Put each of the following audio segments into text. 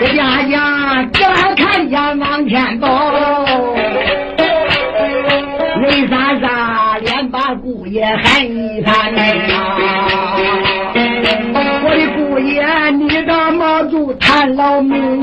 这家家这看见往前走，为啥啥连把姑爷喊一声啊？我的姑爷，你到毛主谈老命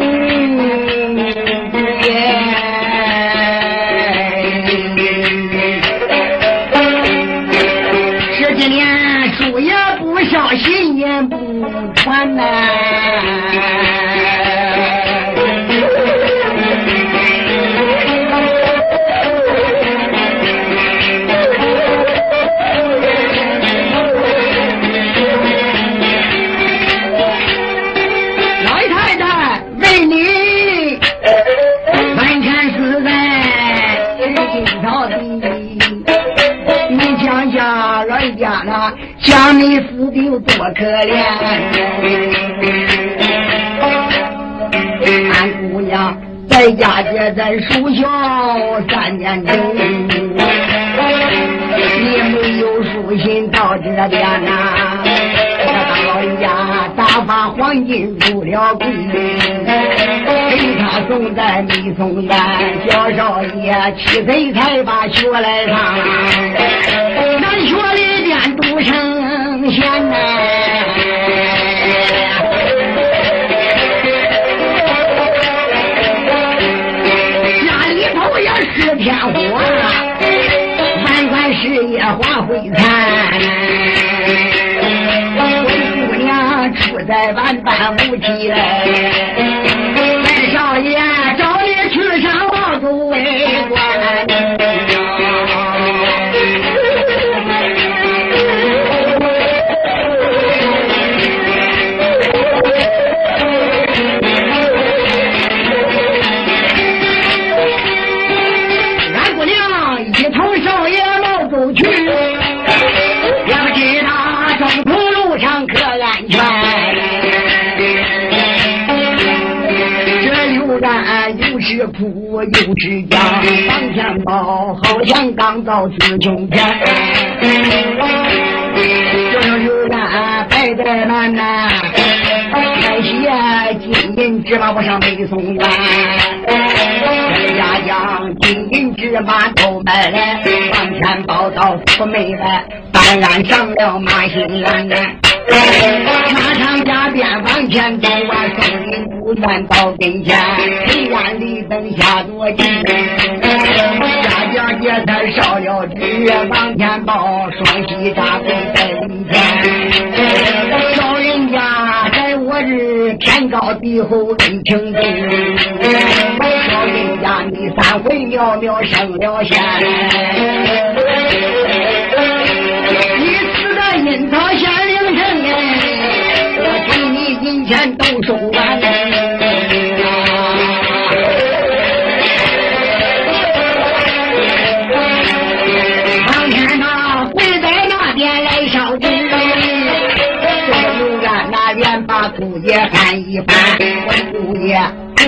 那想你死的有多可怜。俺姑娘在家姐在书校三年整，你没有书信到这边呐、大老人家打发黄金入了柜，给他送在密送院，小少爷七岁才把学来上，咱学里边读圣贤呐。家里头也是天火，万贯事业花灰残。灰姑娘出在万般无期苦又是僵，往前跑好像刚到四穷天。这又然白带满呐，开鞋金银芝麻我上北宋院。这家将金银芝麻都买来，往前报到府门来，当然上了马新园呢。马上加鞭往前走啊，松林不愿到跟前，黑暗里灯下躲进。家家姐他烧了纸，往前报，双膝扎跪在里前。老人家在我日天高地厚恩情重，老人家你三回渺渺升了仙。你死在阴曹县灵神哎，我给你银钱都收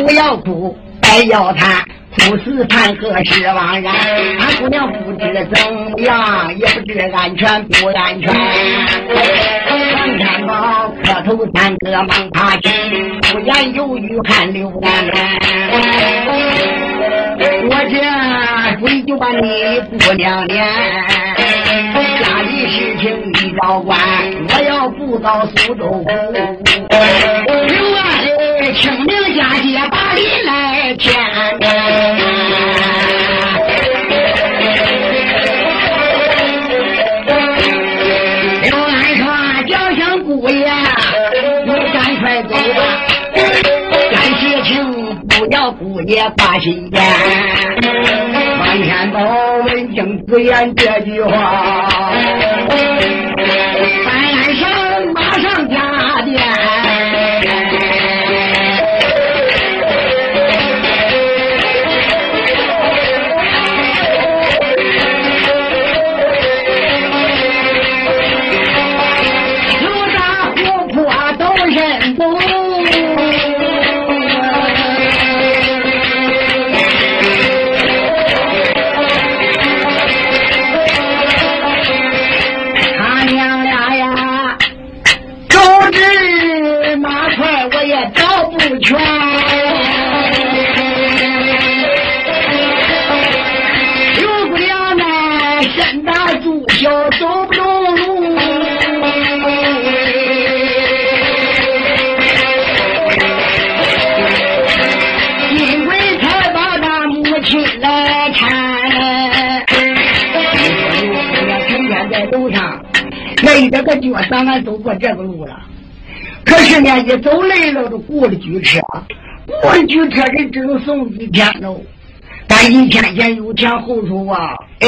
不要哭，白要叹。哭死谈何是枉然？俺姑娘不知怎么样，也不知安全不安全。往前跑，磕头三个忙爬起，不言犹豫看刘奶奶。我这追就把你姑娘撵，家里事情你照管，我要不到苏州府。清明佳节把礼来添。刘安说：“叫声姑爷，你赶快走吧。”干事情不要姑爷挂心间。往前走，闻听子言这句话，三安可以这个脚上俺走过这个路了。可是呢，一走累了就雇了军车，雇了军车人只能送一天喽。但一天前有钱后头啊，哎，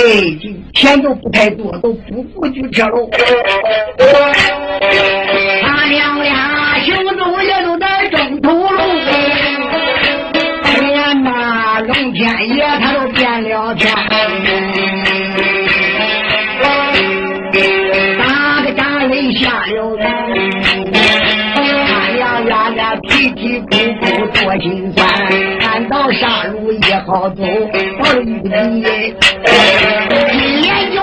钱都不太多，都不雇军车喽。他娘俩行走也都在中途路，天呐，龙天爷他都变了天。好走，到了雨里，一眼就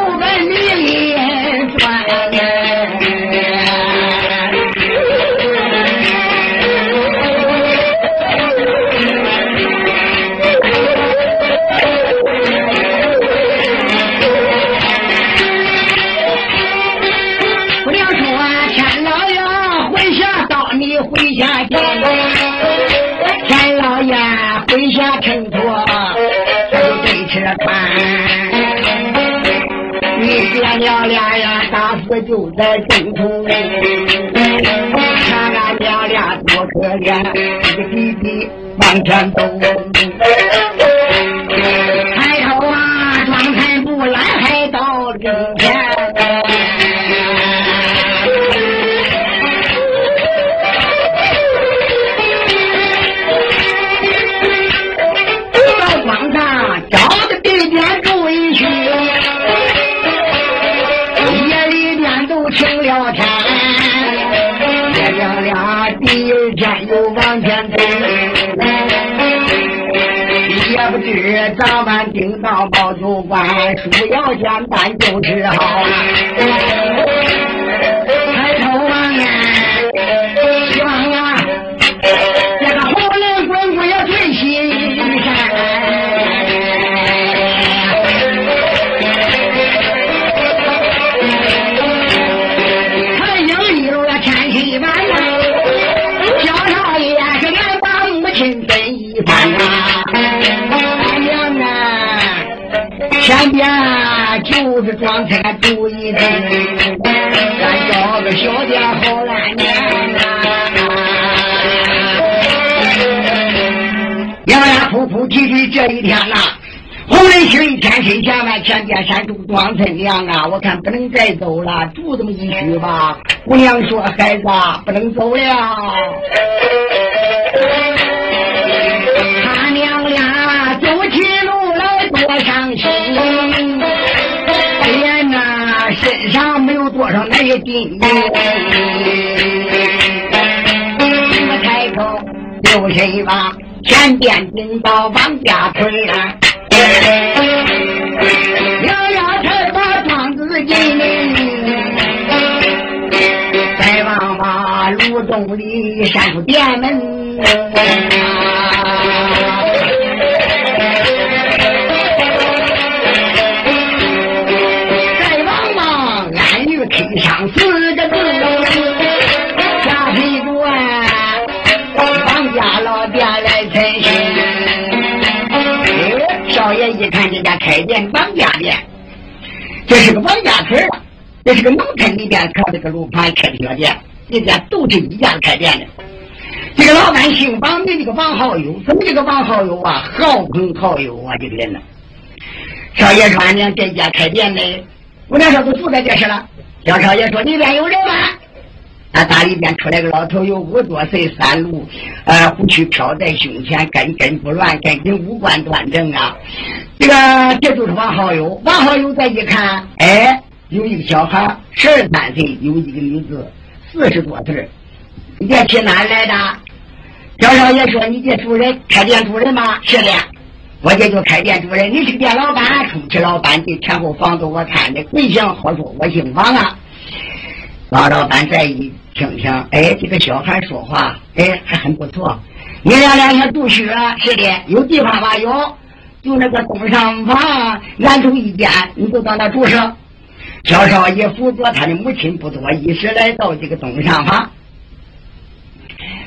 娘俩呀，打死就在正途。看俺娘俩多可怜，一个弟弟往前走。保酒馆，书要简单就是好。咱找个小店好安年娘俩哭哭啼啼这一天呐，红人星一天身前往前边山住庄村娘啊，我看不能再走了，住这么一宿吧。姑娘说：“孩子，不能走了。”有多少那些金银。我抬头留神望，前边顶到王家村啊，摇摇头把庄子进。再望望路东里山出店门，开店王家店，这是个王家村。这是个农村里边靠这个路盘开的小店，人家都是一家开店的。这个老板姓王，名这个王好友。怎么这个王好友啊？好朋好友啊，这个人呢？少爷说：“俺娘这家开店的，我那时候都住在这是了。”小少爷说：“里边有人吗？”啊，大里边出来个老头，有五多岁，三路，呃，胡须飘在胸前，根根不乱，根根五官端正啊。这个这就是王好友。王好友再一看，哎。有一个小孩十二三岁，有一个女子四十多岁。你这去哪来的？小少爷说：“你这主人开店主人吗？”是的，我这就开店主人。你是店老板，充气老板，这前后房子我看的。贵姓好说，我姓王啊。王老板再一听听，哎，这个小孩说话，哎，还很不错。你俩两天读书啊？是的，有地方吧？有，就那个东上房，俺住一间，你就到那住上。小少爷辅佐他的母亲不多，一时来到这个东上房。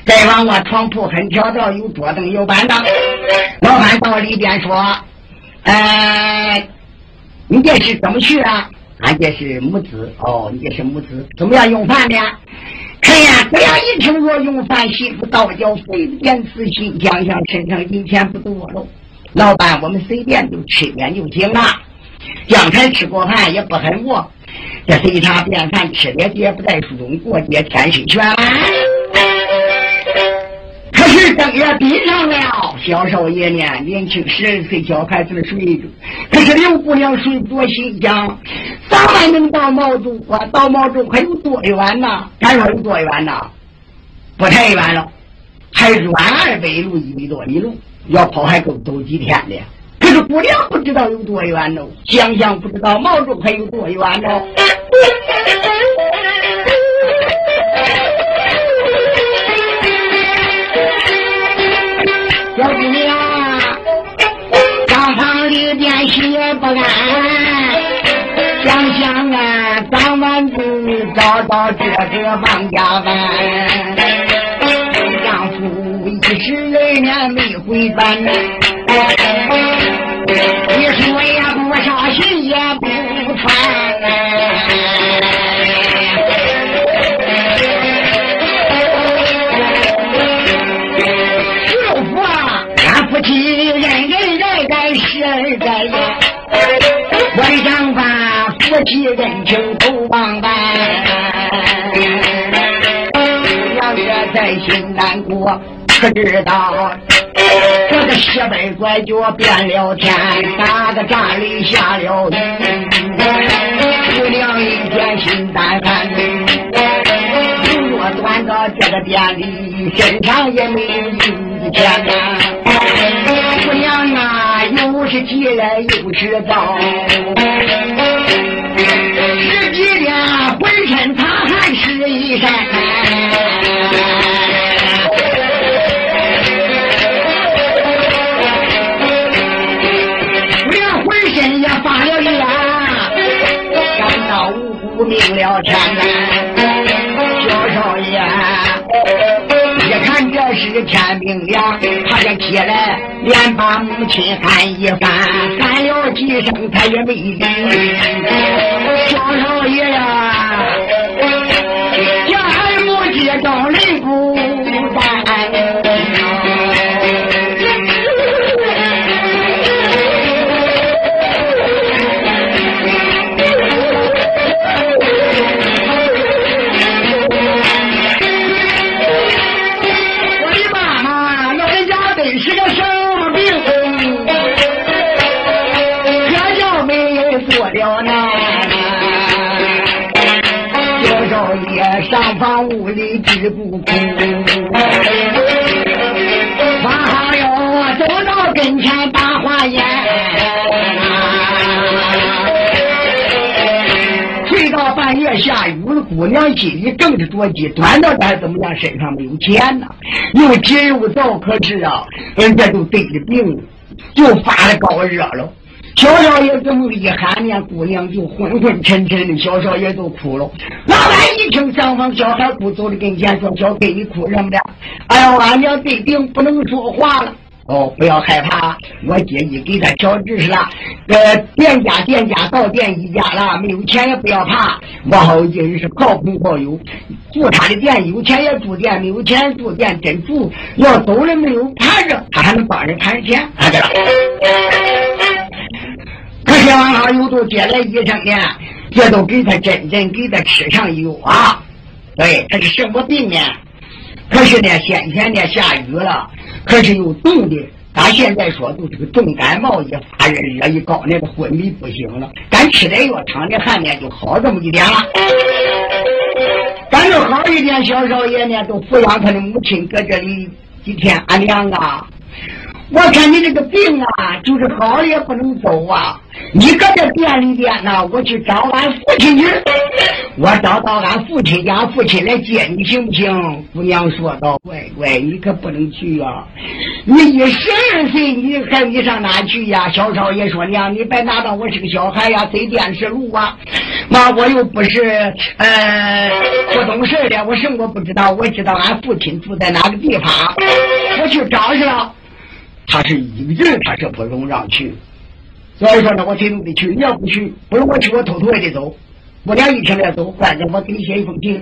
再往我床铺很条道，有桌凳有板凳。老板到里边说：“呃，你这是怎么去啊？”俺这是母子哦，你这是母子，怎么样用饭呢？看呀，不要一听说用饭，媳妇倒脚费点死心，想想身上银钱不多喽。老板，我们随便就吃点就行了。刚才吃过饭也不很饿，这随他便饭，吃点也不在书中过节，天水全。是灯也闭上了，小少爷呢？年轻十二岁小孩子睡着，可是刘姑娘睡不着，心想：咱们能到毛竹啊？到毛竹还有多远呢？敢说有多远呢？不太远了，还远二百路一里多里路，要跑还够走几天的。可是姑娘不知道有多远呢，想想不知道毛竹还有多远呢。找到这个王家湾，丈夫一十二年没回班，你说也不捎信也不传。夫妻人人爱爱十二代呀，晚上把夫妻恩情都可知道。这个西北拐角变了天，打个站里下了雨，姑娘一天心胆寒，如若端到这个店里，身上也没有银钱呐。姑娘啊，又是急来又是早，十几天浑身擦汗湿衣衫，天呐小少爷。一看这是天明亮，他就起来连把母亲喊一番，喊了几声他也没理。小少爷呀，叫俺母接到人下雨了，姑娘心里更是着急，端到咱怎么样？身上没有钱呐，又急又躁，可是啊，人家都得了病，就发了高热了。小少爷这么一喊呢，姑娘就昏昏沉沉的，小少爷都哭了。老板一听上房小孩哭，走到跟前说：“小哥，你哭什么的？哎呀，俺娘得病，不能说话了。哦，不要害怕，我姐姐给他调知识了。呃，店家店家到店一家了，没有钱也不要怕。我好人是靠朋好友，住他的店，有钱也住店，没有钱住店，真住要走了没有盘着，他还能帮人谈钱。啊，对了。”可是王老友都接来医生呢，这都给他真正给他吃上药啊！对，他是什么病呢？可是呢，先前呢下雨了，可是又冻的，咱现在说都这个重感冒，一发热热一高，那个昏迷不醒了。咱吃点药，淌点汗呢就好这么一点了。咱就好一点，小少爷呢都抚养他的母亲，搁这里几天，俺娘啊。我看你这个病啊，就是好了也不能走啊！你搁这店里边呢，我去找俺父亲去。我找到俺父亲家，父亲来接你行不行？姑娘说道：“乖乖，你可不能去啊！你一十二岁，你还你上哪去呀？”小少爷说：“娘，你别拿到我是个小孩呀，走电视路啊！妈，我又不是呃不懂事的，我什么不知道？我知道俺父亲住在哪个地方，我去找去了。”他是一个人，他是不容让去。所以说呢，我推动的去，你要不去，不是我去，我偷偷也得走。我俩一天要走，反正我给你写一封信。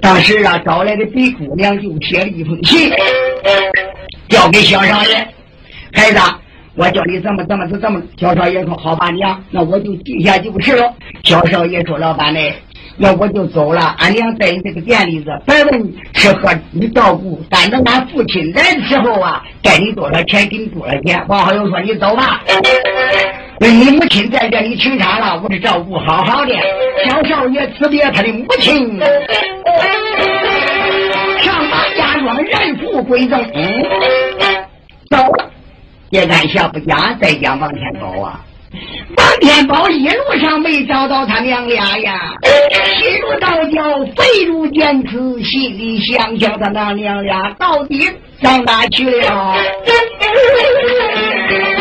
当时啊，找来的李姑娘就写了一封信，交给小少爷。孩子，我叫你怎么怎么怎么。小少爷说：“好吧，娘，那我就记下就是了。”小少爷说：“老板呢？”那我就走了。俺娘在你这个店里子，白问吃喝你照顾，但等俺父亲来的时候啊，给你多少钱，给你多少钱。王好友说：“你走吧。”你母亲在这里请产了，我是照顾好好的。小少爷辞别他的母亲，上马家庄人父归正，走。也按下不讲，再讲往天宝啊。王天宝一路上没找到他娘俩呀，心如刀绞，肺如剑刺，心里想想他那娘俩到底上哪去了？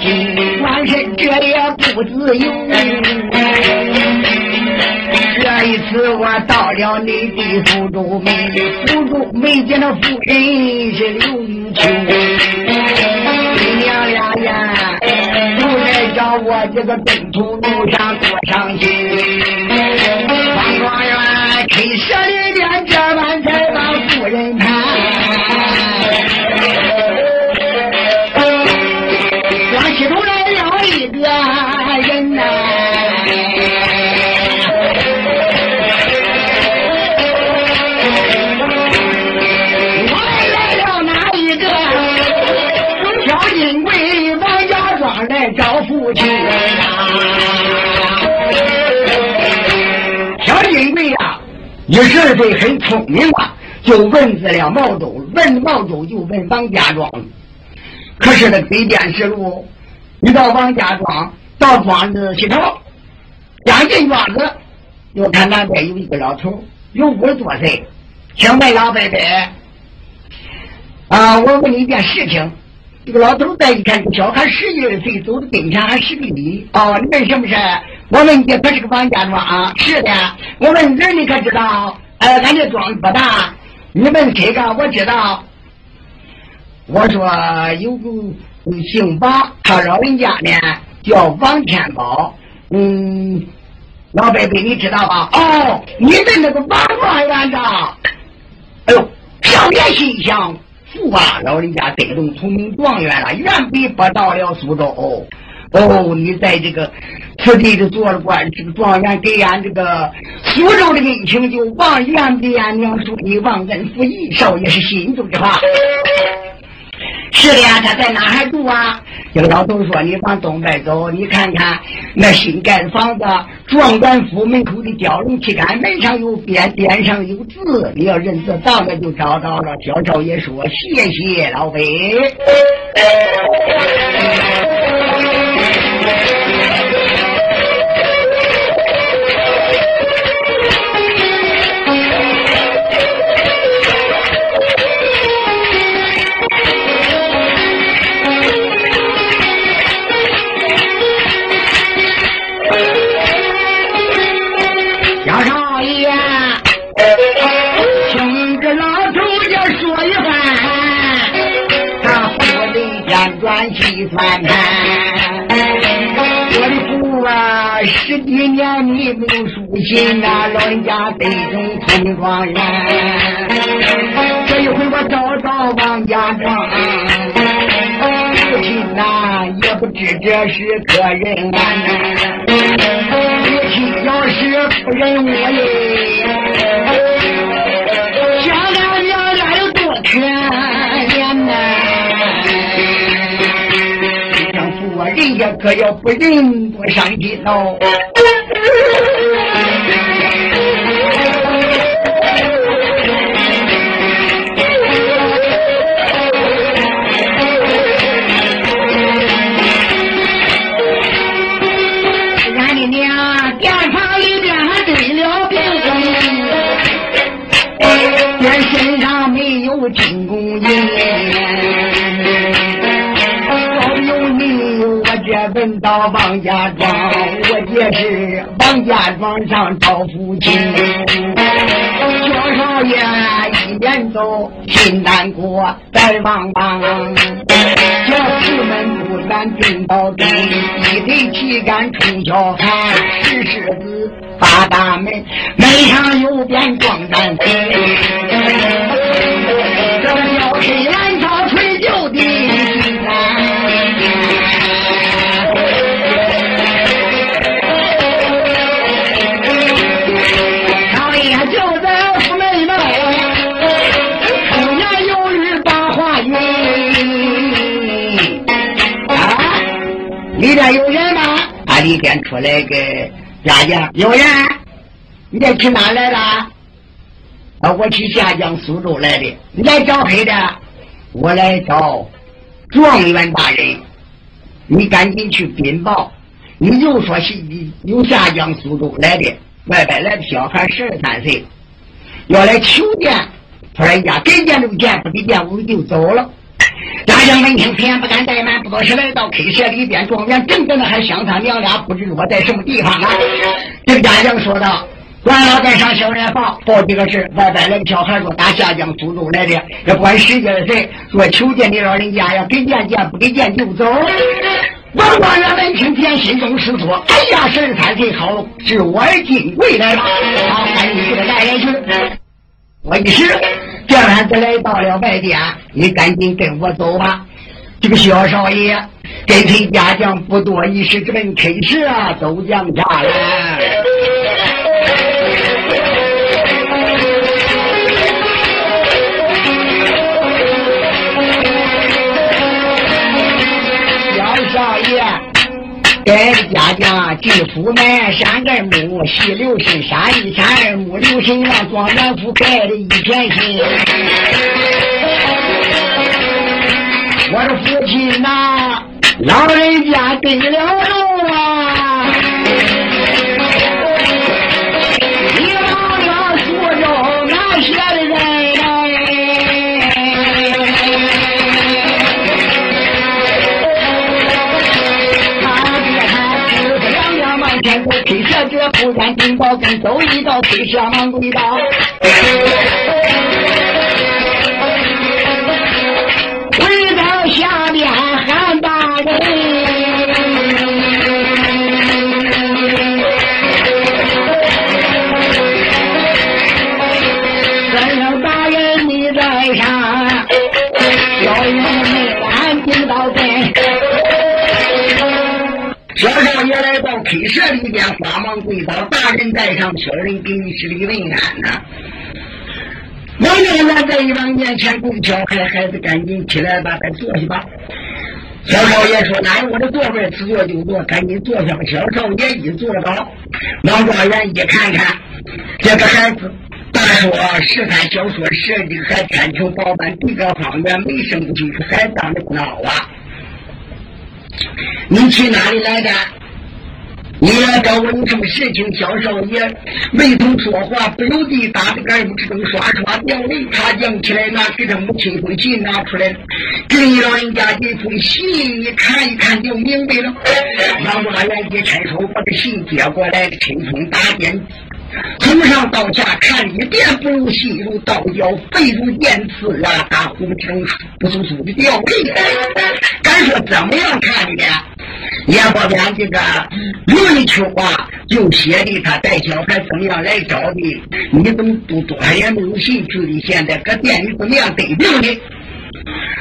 心，万身这也不自由。这一次我到了你的府中门，府中没见那夫人是刘玉秋，你娘俩呀，又来找我这个东土路上多伤心。一十二岁很聪明啊，就问自了毛周，问毛周就问王家庄。可是那北边之路，你到王家庄，到庄子西头，将近庄子，又看南边有一个老头，有五十多岁，请问老伯伯，啊，我问你一件事情。这个老头再一看，这小孩十一二岁，走的跟前还十厘米。哦，你问什么事？我问你，可是个王家庄？是的。我们人，你可知道？哎，俺这庄不大。你们谁个？我知道。我说有个姓王，他老人家呢叫王天宝。嗯，老伯伯，你知道吧？哦，你们那个王状元的。哎呦，少爷心想。富啊，老人家得中同名状元了，远比不到了苏州。哦，你在这个此地的做了官，这个状元给俺这个苏州的恩情，就望远比俺娘说你忘恩负义，少爷是心中的话。是的呀，他在哪还住啊？这个老头说：“你往东边走，你看看那新盖的房子，状元府门口的雕龙旗杆，门上有匾，匾上有字。你要认字，到那就找到了。”小少爷说：“谢谢老辈。”有书信呐，老人家得中村状元。这一回我找到王家庄。父亲呐，也不知这是个人啊！父亲要是不认我嘞，想咱娘俩有多可怜呐！丈夫啊，人家可要不认多伤心喽。王家庄上找父亲。薛少爷一边走，心难过，再望望，叫四门不敢进到底，一对旗杆冲小汉，石狮子把大门，门上有匾装战旗。黑蓝草吹边有人吗？啊，里边出来个家将，有人。你这去哪来的？啊，我去下江苏州来的。你来找谁的？我来找状元大人，你赶紧去禀报。你就说是由下江苏州来的，外边来的小孩十二三岁，要来求见。突然间给见就见，不给见我们就走了。大将闻听，此言不敢怠慢，不多时来到 K 社里边，状元正在那还想他娘俩不知我在什么地方啊。这个大将说道。管老带上小人报报几个事外边来个小孩说打下江苏州来的，也管十几的谁说求见你老人家呀，给见见，不给见就走。王官员闻听，便心中失措。哎呀，十三岁好，是我金贵来了。好，赶紧给他带人去。我一时这来到了外边，你赶紧跟我走吧。这个小少爷跟陈家将不多一时，直奔开市啊，都将家了。带着家将进府门，山根木，西留神，山一山，木留神，让庄元府盖的一片心。我的父亲呐，老人家得了路啊！车者不然听到跟走一道，推车忙归道。爷来到 K 社里边，慌忙跪倒，大人带上，小人给你施礼问安呐。王家元在一往面前跪敲，孩孩子赶紧起来吧，再坐下吧。小少爷说：“哪有我的座位，此坐就坐，赶紧坐下。”小少爷一坐倒，王状元一看看这个孩子，大说十三，小说十二，这个还天庭宝板，地个方圆，没生不进，还长得不孬啊。你去哪里来的？你来找我有什么事情？小少爷没头说话，不由得打的耳目之中刷刷掉泪。他讲起来，拿给他母亲一封信拿出来，给你老人家这封信你看一看就明白了。杨大元一伸手把这信接过来，轻松打点。从上到下看一遍，不如细如刀绞，肺如剑刺啊！大呼之中，不簌簌的掉泪。敢说怎么样看的？也不边这个论秋啊，就写的他带小孩怎么样来找的？你怎么都多也没有兴趣的？现在搁店里怎么样得病的？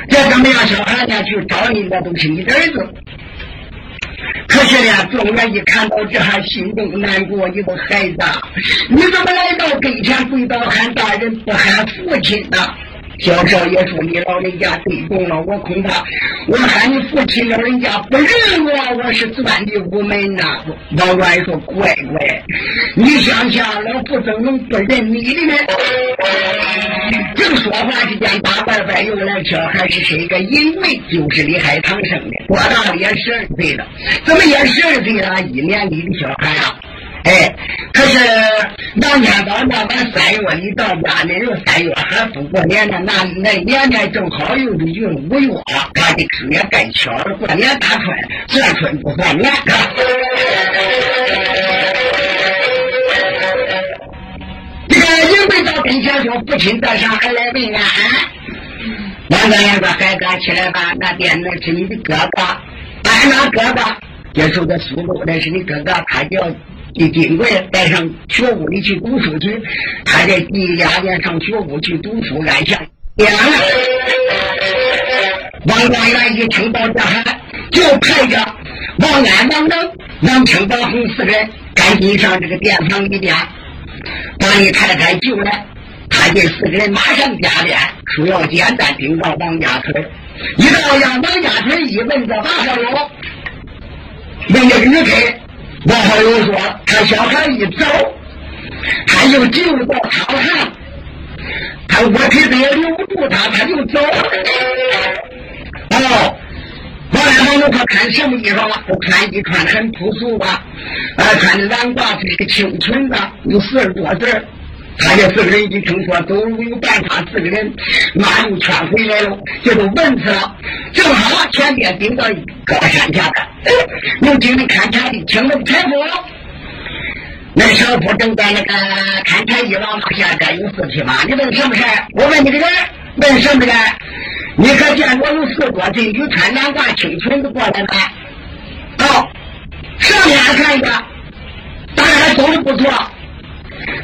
这怎么样？小孩呢去找你，那都是你的儿子。可是呢，众人一看到这，还心中难过。你个孩子，你怎么来到跟前跪倒喊大人，不喊父亲呢？小少爷说：“你老人家对动了，我恐怕我喊你父亲老人家不认我，我是钻的无门呐。”老外说：“乖乖，你想想，老夫怎能不认你呢？”正说话之间，大外边又来小孩是谁个？因为就是李海棠生的，多大了？也十二岁了。怎么也十二岁了？一年里的小孩啊！哎，可是当天早那晚三月你到家那又三月还不过年呢，那那年年正好又是运五月，他的春也赶巧了，过年大春，算春不算年。这个一回到跟前说：“父亲在上，还来问安。”两个两个孩子起来吧，那边那是你的哥哥，俺那哥哥接受的苏州，那是你哥哥，他叫。一金贵带上学屋里去读书去，他在第二年上学屋去读书，按下点了。王官员一听到这喊，就派着王安、王能、王清、王红四个人赶紧上这个殿堂里边，把你太太救来。他这四个人马上加鞭，说要简单顶到王家村。一到让王家村一问这王少友，问这个女婿。王好友说：“他小孩一走，他就进到操场，他我皮子也留不住他，他就走了。哦，王安王他穿什么衣裳了？我穿衣穿的很朴素吧？啊，穿的蓝褂子，个青裙子，有四十多岁。他这四个人一听说走路有办法，四个人马路圈回来了，就都问去了。正好前边顶到高山下边，能听着看柴的，请问柴夫。那小夫正在那个看柴一往下该有四匹马。你问什么事我问你个人，问什么人？你可见过有四多岁女穿蓝褂青裙子过来吗？哦，上面还看一个，当然走的不错。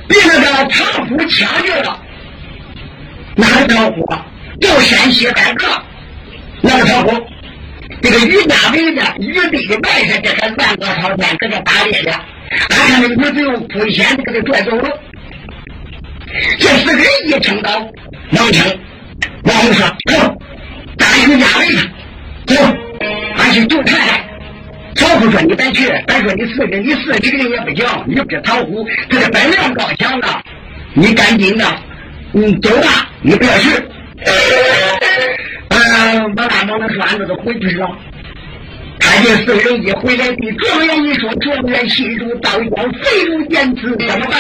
被那个唐夫抢去了，哪个唐夫？就山西海个，那个唐夫？这个于家伟的于堆的埋下这个万国朝天，搁这打猎的，俺看那个女子用龟仙子给他拽走了。这四个人一听到王清，王红说：“走，打于家伟去，走，俺去救太太。”曹虎说：“你别去，咱说你四个，你四个人也不行。你不是曹虎，他是本领高强的。你赶紧的，你走吧，你不要去。”嗯，我大毛的说：“俺这都回去了。”他这四个人一回来，的状元一说：“状元心如刀绞，肺如剑刺，怎么办？”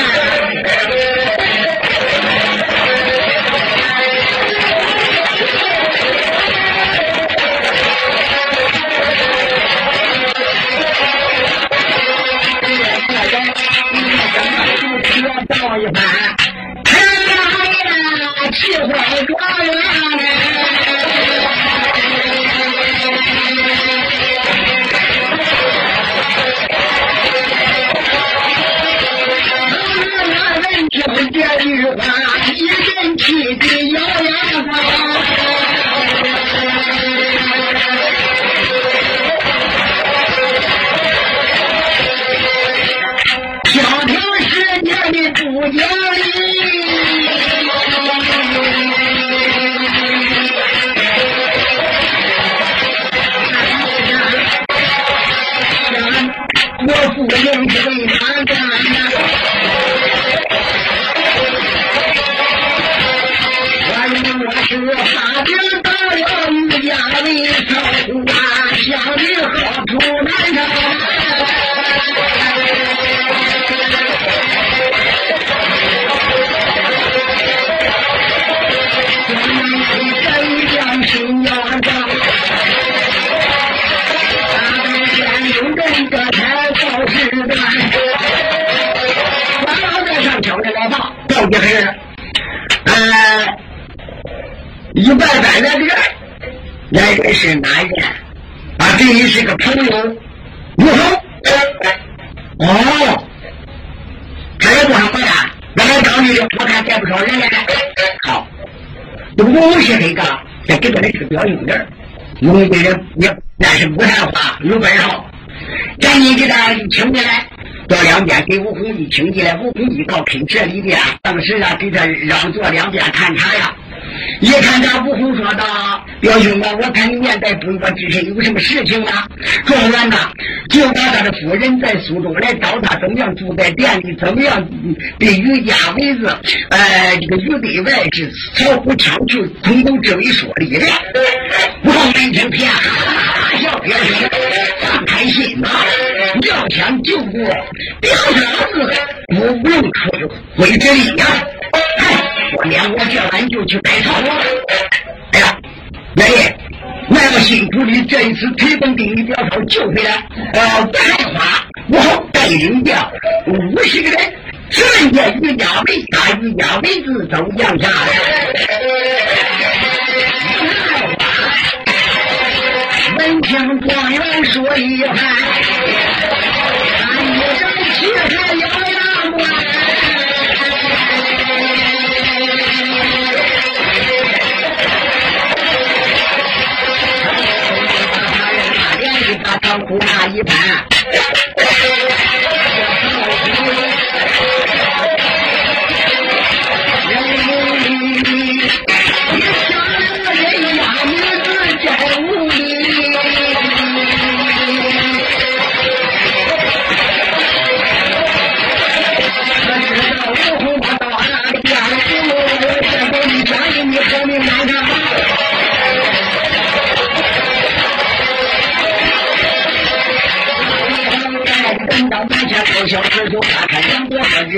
呃，一百般来的人，来人是哪一个？啊，这里是个朋友，吴好？哦，他也不上回答，我来找你，我看带不少人来来。好，不过我是那个，再给他的是个表兄弟，有的人也但是不谈话，有本事。赶紧给他请进来。到两边给吴红一请进来，吴红一到坑这里边，当时啊给他让坐两边看茶呀。一看他吴红说道：“表兄啊，我看你面带不悦之身，有什么事情啊？”状元呐，就把他的夫人在苏州来找他，怎么样住在店里，怎么样对于家为子，呃，这个于对外是曹虎抢去，通通这位说理的。吴红一听，天 哈哈笑，表兄放开心吧，要想救过表嫂子，不用出回之力呀。我连我这晚就去拜朝了。哎呀，爷爷，那么辛苦你这一次推奔给你表嫂救回来，呃，不害怕，我带领掉五十个人，顺着于家为大于家为子走杨家。闻听状元说一番，俺一生气还咬牙关。苦那一番，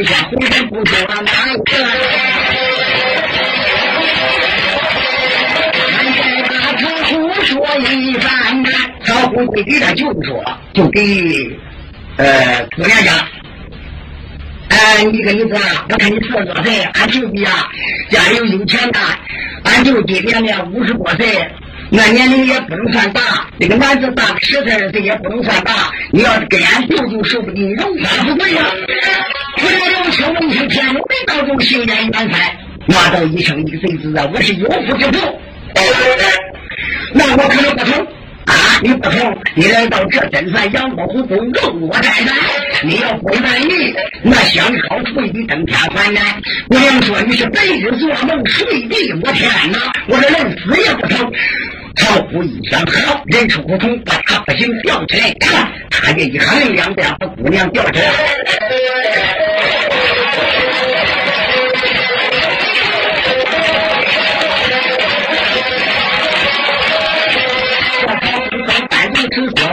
朵花之下，回身不说哪一个？俺再把曹虎说一番，曹虎会给他就是说，就给呃姑娘讲。哎，你个女子啊，我看你四十多岁，俺舅弟啊家里有有钱的，俺舅弟年年五十多岁。那年龄也不能算大，那个男子大十岁二岁也不能算大。你要是跟俺舅舅，说不定荣华富贵呀。不料有秋闻听天龙人当中幸免远财，骂道一声一岁子啊，我是有福之徒。那我可能不同。啊！你不同，你来到这真算杨过虎宫，容我待难。你要不满意，那香草垂地登天还难。姑娘说你是白日做梦，睡地我天哪！我说人死也不成。曹虎一想，好，人出不同，把他不行吊起来，看他这一喊，两边把姑娘吊起来。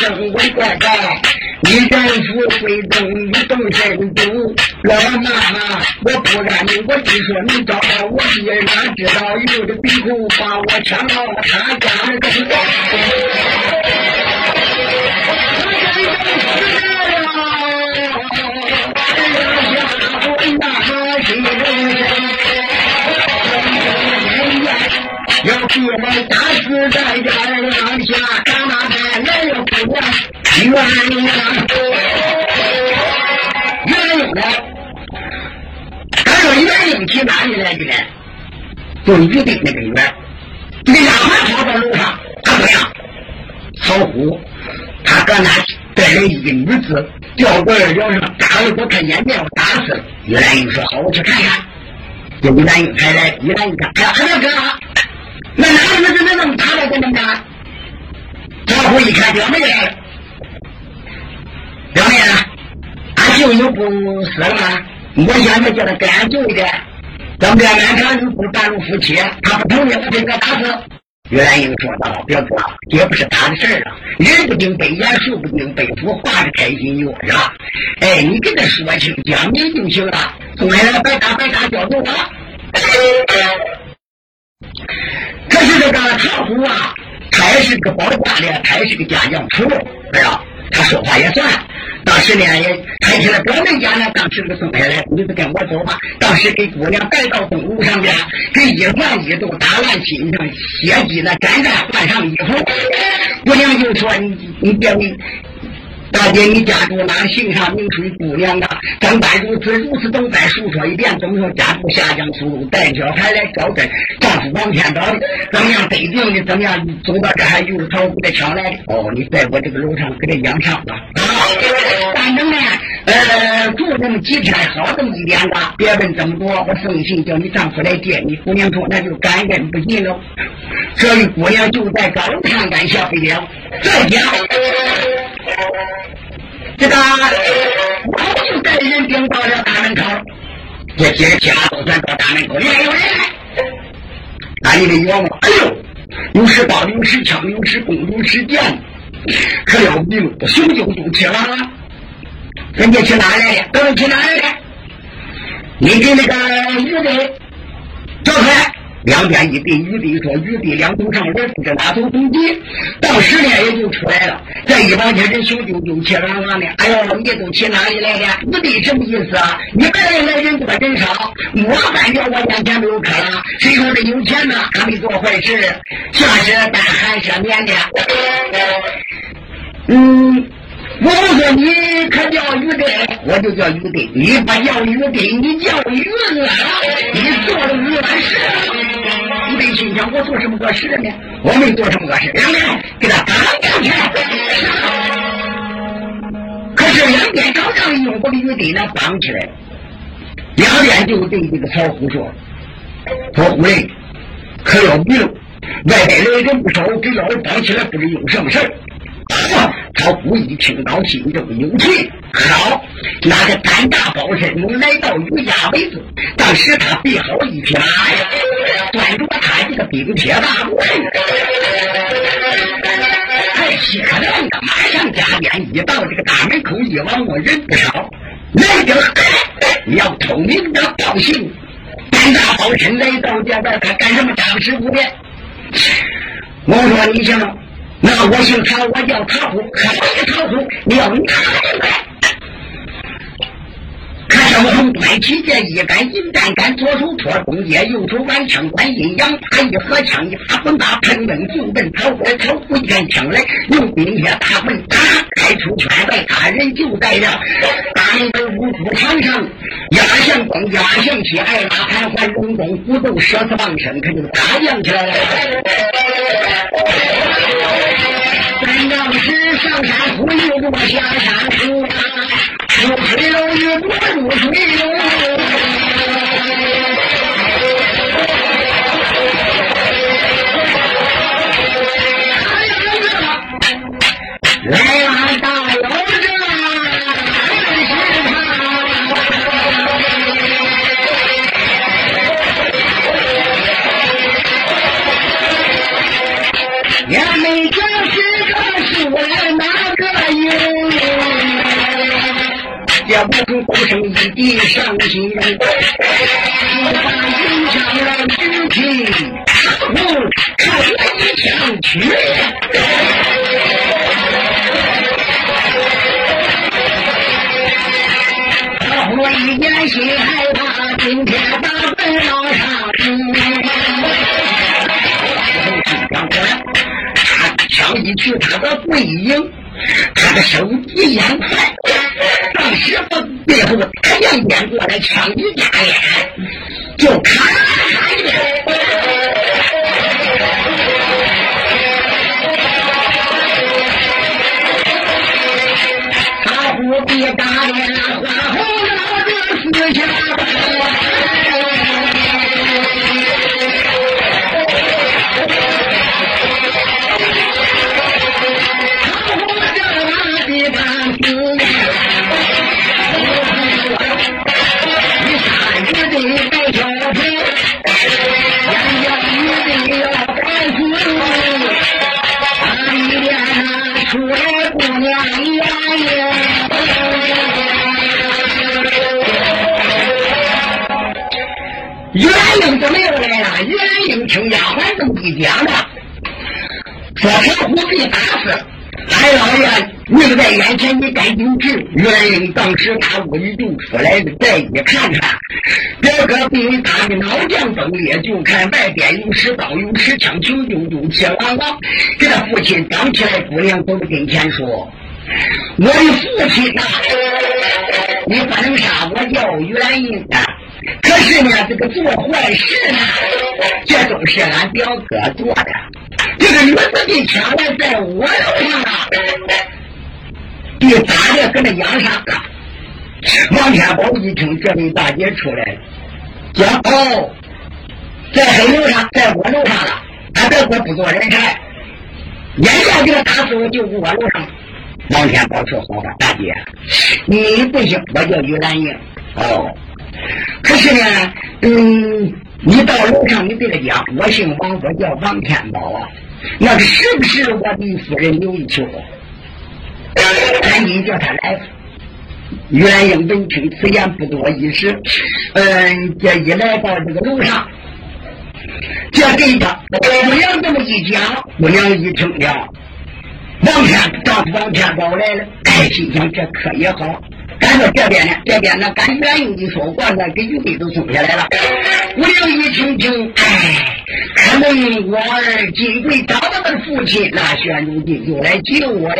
喊一声我乖乖，你敢说会动，你懂身主。老妈妈，我不敢，我只说你找到我爹，哪知道有的鼻孔把我抢到他家的。要冤枉，冤枉的。他说冤枉起哪里来的呢？就于的那个冤。这个丫鬟跑到楼上，他怎么样？曹虎，他搁那带来一个女子，掉过来了上，打了我看眼见我打死了。于兰英说：“好，我去看看。”就于兰英才来，于兰英看，哎呀，二哥。那哪里能是那么大的这么大？曹虎一看表妹来了，表妹啊，俺舅舅不死了吗？我现在叫他跟俺舅的，怎么的？俺家又不半路夫妻，他不同意，我就给他打死。岳兰英说道：“表哥，也不是他的事儿啊，人不敬被眼，树不敬被虎，画着开心哟，是吧？哎，你跟他说清讲明就行了。送来了，白打白打，交给我。可是这个唐虎啊，他也是个保家的，他也是个家将出，是吧？他说话也算。”当时呢，也抬起来表面讲呢，当时这个送下来，你就跟我走吧。当时给姑娘带到东路上边，给一环一都打烂心上，血迹呢，沾沾换上衣服。姑娘就说：“你你别问。”大姐，你家住哪？姓啥名谁？姑娘啊，咱班如此如此，都再述说一遍。怎么说？家住下江苏州，带小孩来招真，丈夫王天宝的，怎么样得病的？怎么样走到这还又是曹虎的抢来的？哦，你在我这个楼上给他养伤吧。啊，反正呢，呃，住那么几天，好这么一点吧。别问这么多，我送信叫你丈夫来接你。姑娘说那就感恩不尽了。所以姑娘就在高上赶下飞了。再见。这个我就带人兵到了大门口，这些家都算到大门口，来有人来，那你得有吗？哎呦，有使刀，有使枪，有使弓，有使剑，可了不得，雄赳赳气昂昂。人家去哪来的？各位去哪来了？你给那个余队叫出来。两边一对，余弟说：“余弟两头上人不知哪头攻击，到十天也就出来了。这一往前人雄赳赳气昂昂的。哎呦，你都去哪里来的？余弟什么意思啊？你别来来人多人少，我反正我眼前没有客了。谁说这有钱呢？他没做坏事，下是带寒舍面的。嗯。”我说你可叫于德，我就叫于德。你不叫于德，你叫于恶，你做了恶事。于德心想：我做什么恶事呢？我没做什么恶事。两边给他打两拳。可是两边刚刚用把于德呢绑起来，两边就对这个曹虎说：“曹虎嘞，可要命！外边来人不少，给老子绑起来，不知有什么事儿。”老虎一听到心中有气，好，拿着胆大包身，来到于家为子。当时他背好一匹马呀，端着他这个冰铁大棍，还稀可亮的，马上加鞭，一到这个大门口，一望我人不少，来者要偷名的报信，胆大包身来到这边，他干什么？张师傅的。我说你想。那我姓曹，我叫曹虎，好的曹虎，你要哪里来？看我从端起这一杆银弹杆，左手托弓箭，右手挽枪管阴阳，他一合枪一发棍把喷奔就奔曹虎，曹虎一看枪来，用兵铁大棍打开出圈外，他人就在了大门口五虎场上，压向东，压向西，挨打盘桓龙宫，虎斗射死王生，可就打将起来了。上山虎，又过下山虎。入水楼越过入水楼，就在眼前，你赶紧治。元英当时打屋里就出来了，再一看看，表哥被打的脑浆崩裂，就看外边有石刀，有石枪，穷丢丢，气汪汪。给他父亲张起来，姑娘走到跟前说：“我的父亲呐，你不能杀我叫元英啊！可是呢，这个做坏事呢，这都是俺表哥做的。”这个女子的枪来在我楼上啊，被打的跟那养伤了。王天宝一听这位大姐出来了，讲哦，在黑楼上，在我楼上了。俺表哥不做人才，眼下给他打死我就我楼上。王天宝说：“好吧，大姐，你不行，我叫于兰英。哦，可是呢，嗯，你到楼上你对他讲，我姓王，我叫王天宝啊。”那是不是我的夫人刘一秋？赶紧叫他来。袁英闻听此言，不多一时，嗯，这一来到这个楼上，这给他姑娘这么一讲，姑娘一听了，王天丈夫王天宝来了，哎，心想这可也好。赶到这边呢，这边呢，赶远用的说话，呢给玉帝都送下来了。我娘一听听，哎。可能我儿金贵找到他的父亲，那玄武帝又来救我了。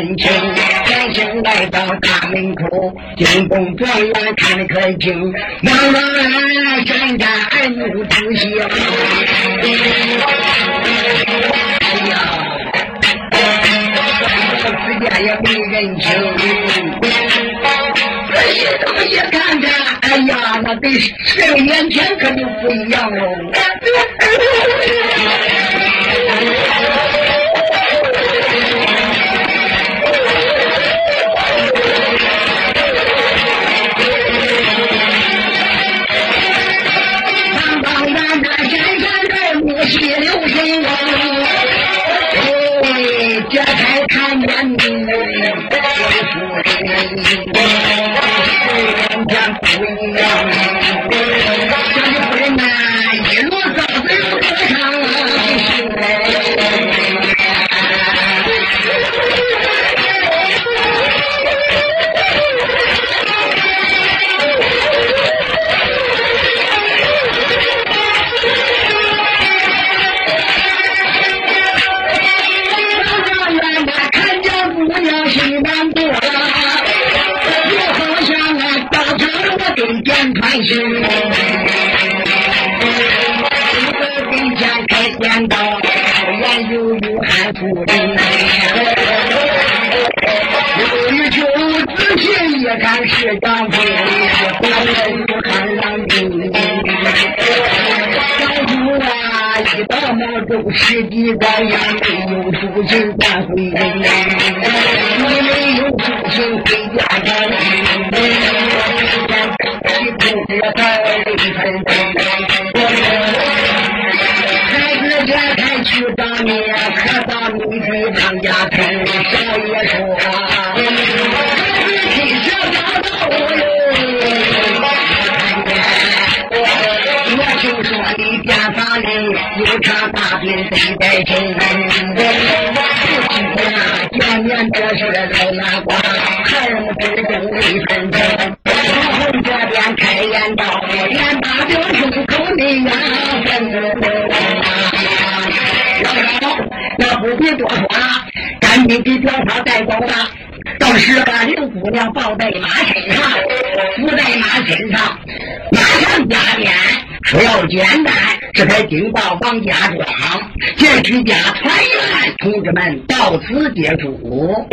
敢到跟前，转身来到大门口，惊动状元看可清，王王山家二目仔细。哎呀，自家也没人情。仔细这么一看看，哎呀，那跟十年前可就不一样喽。十几个呀没有出行赶回人，你没有出行回家赶，一口热在泪纷纷。孩子这才去找你，可到你的张家村，场大病得在身，父亲呀，年年这是老牙瓜，孩儿们之中泪纷纷。老红这边开言道，连大表兄口内呀，老老那不必多说了，赶紧给表嫂带走吧。到时把刘姑娘抱在马身上，扶在马身上，马上加鞭。说要简单，这才禀报王家庄，见徐家团圆，同志们到此结束。